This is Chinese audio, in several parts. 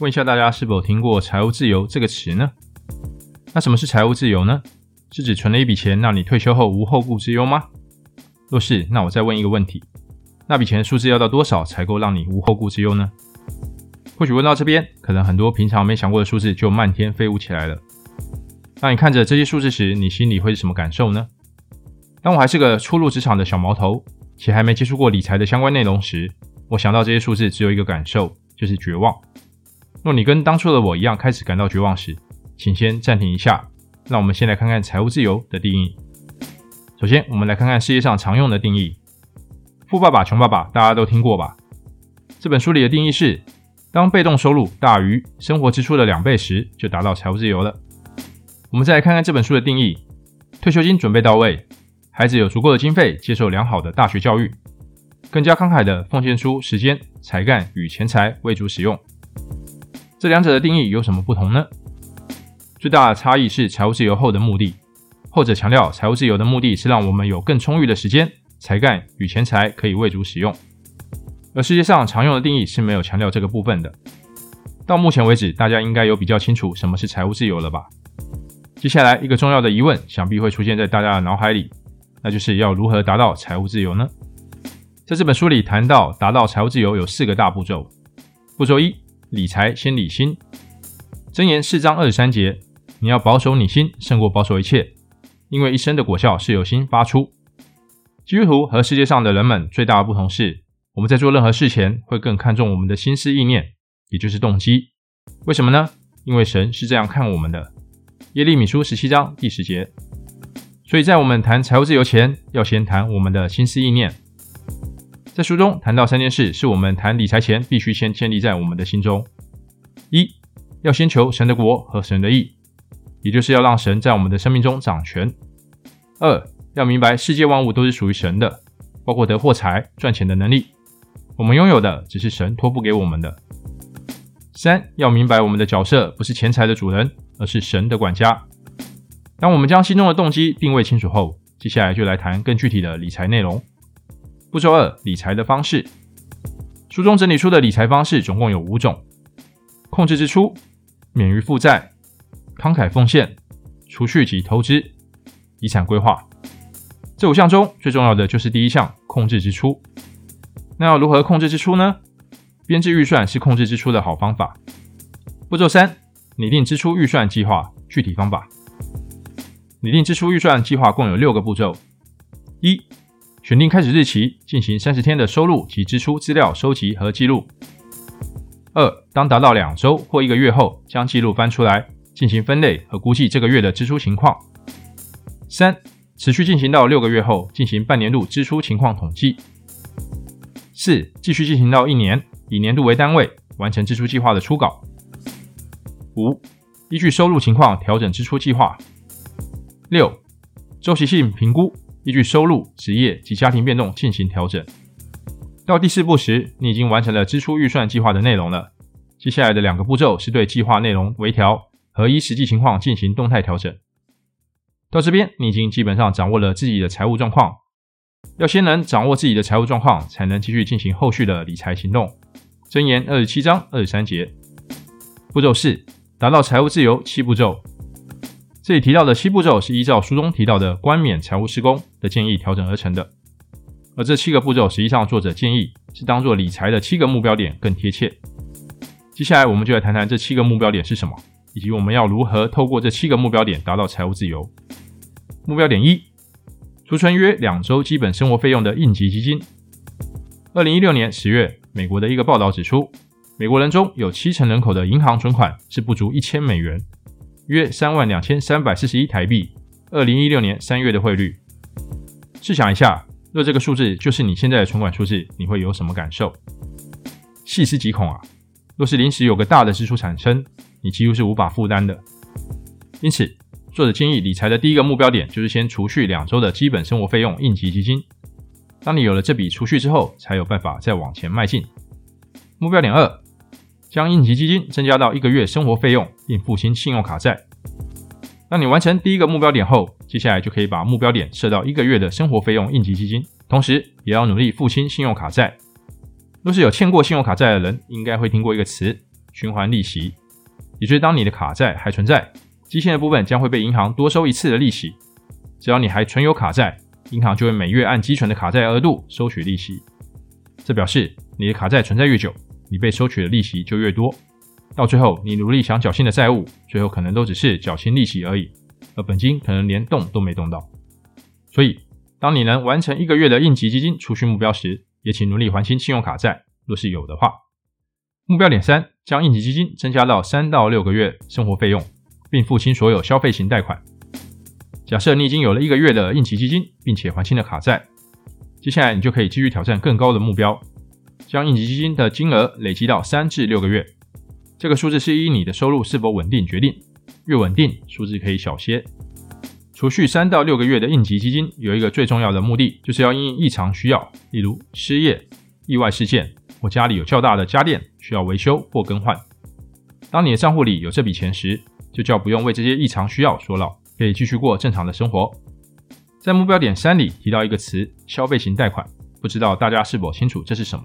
问一下大家是否听过“财务自由”这个词呢？那什么是财务自由呢？是指存了一笔钱，让你退休后无后顾之忧吗？若是，那我再问一个问题：那笔钱数字要到多少才够让你无后顾之忧呢？或许问到这边，可能很多平常没想过的数字就漫天飞舞起来了。当你看着这些数字时，你心里会是什么感受呢？当我还是个初入职场的小毛头，且还没接触过理财的相关内容时，我想到这些数字只有一个感受，就是绝望。若你跟当初的我一样开始感到绝望时，请先暂停一下，让我们先来看看财务自由的定义。首先，我们来看看世界上常用的定义：富爸爸穷爸爸，大家都听过吧？这本书里的定义是，当被动收入大于生活支出的两倍时，就达到财务自由了。我们再来看看这本书的定义：退休金准备到位，孩子有足够的经费接受良好的大学教育，更加慷慨地奉献出时间、才干与钱财为主使用。这两者的定义有什么不同呢？最大的差异是财务自由后的目的。后者强调财务自由的目的是让我们有更充裕的时间、才干与钱财可以为主使用，而世界上常用的定义是没有强调这个部分的。到目前为止，大家应该有比较清楚什么是财务自由了吧？接下来一个重要的疑问，想必会出现在大家的脑海里，那就是要如何达到财务自由呢？在这本书里谈到，达到财务自由有四个大步骤。步骤一。理财先理心，箴言四章二十三节，你要保守你心，胜过保守一切，因为一生的果效是由心发出。基督徒和世界上的人们最大的不同是，我们在做任何事前会更看重我们的心思意念，也就是动机。为什么呢？因为神是这样看我们的。耶利米书十七章第十节。所以在我们谈财务自由前，要先谈我们的心思意念。在书中谈到三件事，是我们谈理财前必须先建立在我们的心中：一，要先求神的国和神的义，也就是要让神在我们的生命中掌权；二，要明白世界万物都是属于神的，包括得货财、赚钱的能力，我们拥有的只是神托付给我们的；三，要明白我们的角色不是钱财的主人，而是神的管家。当我们将心中的动机定位清楚后，接下来就来谈更具体的理财内容。步骤二：理财的方式。书中整理出的理财方式总共有五种：控制支出、免于负债、慷慨奉献、储蓄及投资、遗产规划。这五项中最重要的就是第一项：控制支出。那要如何控制支出呢？编制预算是控制支出的好方法。步骤三：拟定支出预算计划。具体方法：拟定支出预算计划共有六个步骤。一选定开始日期，进行三十天的收入及支出资料收集和记录。二，当达到两周或一个月后，将记录翻出来，进行分类和估计这个月的支出情况。三，持续进行到六个月后，进行半年度支出情况统计。四，继续进行到一年，以年度为单位，完成支出计划的初稿。五，依据收入情况调整支出计划。六，周期性评估。依据收入、职业及家庭变动进行调整。到第四步时，你已经完成了支出预算计划的内容了。接下来的两个步骤是对计划内容微调和依实际情况进行动态调整。到这边，你已经基本上掌握了自己的财务状况。要先能掌握自己的财务状况，才能继续进行后续的理财行动。箴言二十七章二十三节。步骤四：达到财务自由七步骤。这里提到的七步骤是依照书中提到的冠冕财务施工的建议调整而成的，而这七个步骤实际上作者建议是当做理财的七个目标点更贴切。接下来我们就来谈谈这七个目标点是什么，以及我们要如何透过这七个目标点达到财务自由。目标点一：储存约两周基本生活费用的应急基金。二零一六年十月，美国的一个报道指出，美国人中有七成人口的银行存款是不足一千美元。约三万两千三百四十一台币，二零一六年三月的汇率。试想一下，若这个数字就是你现在的存款数字，你会有什么感受？细思极恐啊！若是临时有个大的支出产生，你几乎是无法负担的。因此，作者建议理财的第一个目标点就是先储蓄两周的基本生活费用应急基金。当你有了这笔储蓄之后，才有办法再往前迈进。目标点二。将应急基金增加到一个月生活费用，并付清信用卡债。当你完成第一个目标点后，接下来就可以把目标点设到一个月的生活费用应急基金，同时也要努力付清信用卡债。若是有欠过信用卡债的人，应该会听过一个词循环利息，也就是当你的卡债还存在，基现的部分将会被银行多收一次的利息。只要你还存有卡债，银行就会每月按基存的卡债额度收取利息。这表示你的卡债存在越久，你被收取的利息就越多。到最后，你努力想缴清的债务，最后可能都只是缴清利息而已，而本金可能连动都没动到。所以，当你能完成一个月的应急基金储蓄目标时，也请努力还清信用卡债。若是有的话，目标点三，将应急基金增加到三到六个月生活费用，并付清所有消费型贷款。假设你已经有了一个月的应急基金，并且还清了卡债，接下来你就可以继续挑战更高的目标，将应急基金的金额累积到三至六个月。这个数字是依你的收入是否稳定决定，越稳定数字可以小些。储蓄三到六个月的应急基金有一个最重要的目的，就是要因应异常需要，例如失业、意外事件。或家里有较大的家电需要维修或更换，当你的账户里有这笔钱时，就叫不用为这些异常需要所扰，可以继续过正常的生活。在目标点三里提到一个词“消费型贷款”，不知道大家是否清楚这是什么？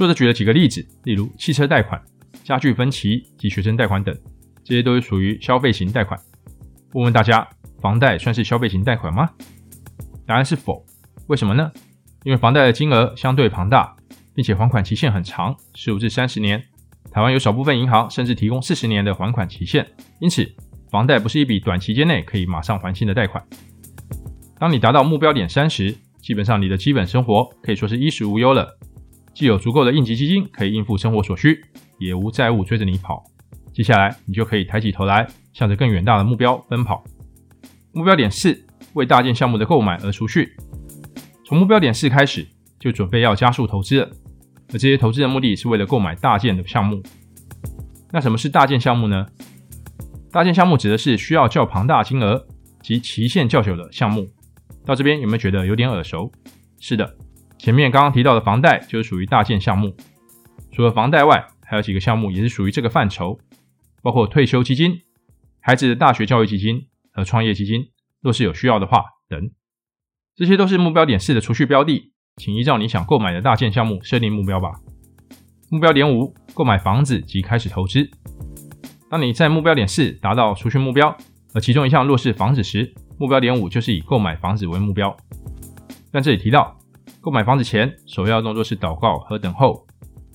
作者举了几个例子，例如汽车贷款、家具分期及学生贷款等，这些都是属于消费型贷款。问问大家，房贷算是消费型贷款吗？答案是否。为什么呢？因为房贷的金额相对庞大。并且还款期限很长，十五至三十年。台湾有少部分银行甚至提供四十年的还款期限，因此房贷不是一笔短期间内可以马上还清的贷款。当你达到目标点三十，基本上你的基本生活可以说是衣食无忧了，既有足够的应急基金可以应付生活所需，也无债务追着你跑。接下来你就可以抬起头来，向着更远大的目标奔跑。目标点四，为大件项目的购买而储蓄。从目标点四开始，就准备要加速投资了。而这些投资的目的是为了购买大件的项目。那什么是大件项目呢？大件项目指的是需要较庞大金额及期限较久的项目。到这边有没有觉得有点耳熟？是的，前面刚刚提到的房贷就是属于大件项目。除了房贷外，还有几个项目也是属于这个范畴，包括退休基金、孩子的大学教育基金和创业基金，若是有需要的话等。这些都是目标点四的储蓄标的。请依照你想购买的大件项目设定目标吧。目标点五，购买房子及开始投资。当你在目标点四达到储蓄目标，而其中一项若是房子时，目标点五就是以购买房子为目标。但这里提到，购买房子前首要动作是祷告和等候，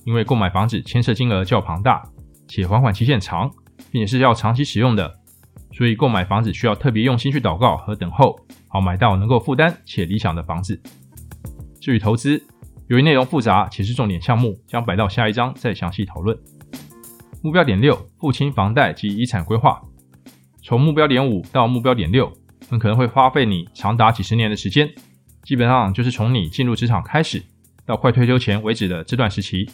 因为购买房子牵涉金额较庞大，且还款期限长，并且是要长期使用的，所以购买房子需要特别用心去祷告和等候，好买到能够负担且理想的房子。至于投资，由于内容复杂且是重点项目，将摆到下一章再详细讨论。目标点六：付清房贷及遗产规划。从目标点五到目标点六，很可能会花费你长达几十年的时间，基本上就是从你进入职场开始到快退休前为止的这段时期。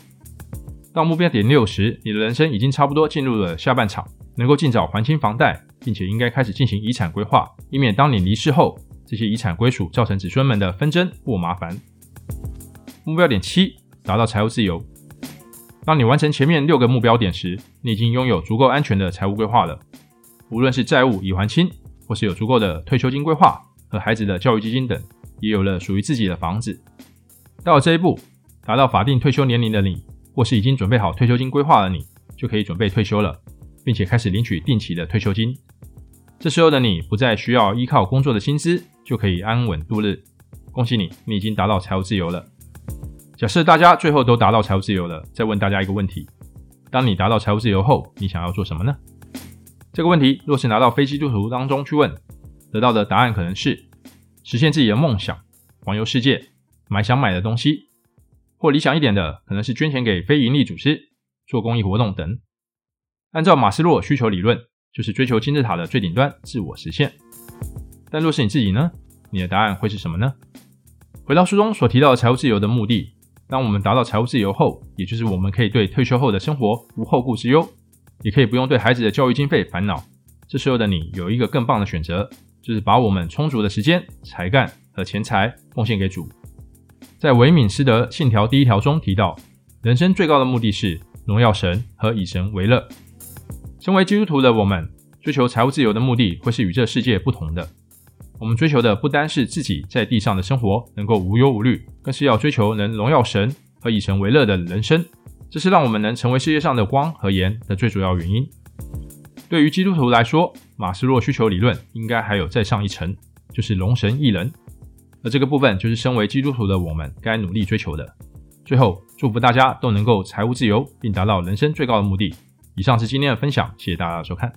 到目标点六时，你的人生已经差不多进入了下半场，能够尽早还清房贷，并且应该开始进行遗产规划，以免当你离世后，这些遗产归属造成子孙们的纷争或麻烦。目标点七，达到财务自由。当你完成前面六个目标点时，你已经拥有足够安全的财务规划了。无论是债务已还清，或是有足够的退休金规划和孩子的教育基金等，也有了属于自己的房子。到了这一步，达到法定退休年龄的你，或是已经准备好退休金规划的你，就可以准备退休了，并且开始领取定期的退休金。这时候的你，不再需要依靠工作的薪资，就可以安稳度日。恭喜你，你已经达到财务自由了。假设大家最后都达到财务自由了，再问大家一个问题：当你达到财务自由后，你想要做什么呢？这个问题若是拿到非基督徒当中去问，得到的答案可能是实现自己的梦想、环游世界、买想买的东西，或理想一点的，可能是捐钱给非营利组织、做公益活动等。按照马斯洛需求理论，就是追求金字塔的最顶端自我实现。但若是你自己呢？你的答案会是什么呢？回到书中所提到的财务自由的目的。当我们达到财务自由后，也就是我们可以对退休后的生活无后顾之忧，也可以不用对孩子的教育经费烦恼。这时候的你有一个更棒的选择，就是把我们充足的时间、才干和钱财奉献给主。在维敏斯德信条第一条中提到，人生最高的目的是荣耀神和以神为乐。身为基督徒的我们，追求财务自由的目的会是与这世界不同的。我们追求的不单是自己在地上的生活能够无忧无虑，更是要追求能荣耀神和以神为乐的人生，这是让我们能成为世界上的光和盐的最主要原因。对于基督徒来说，马斯洛需求理论应该还有再上一层，就是龙神异人。而这个部分就是身为基督徒的我们该努力追求的。最后，祝福大家都能够财务自由，并达到人生最高的目的。以上是今天的分享，谢谢大家的收看。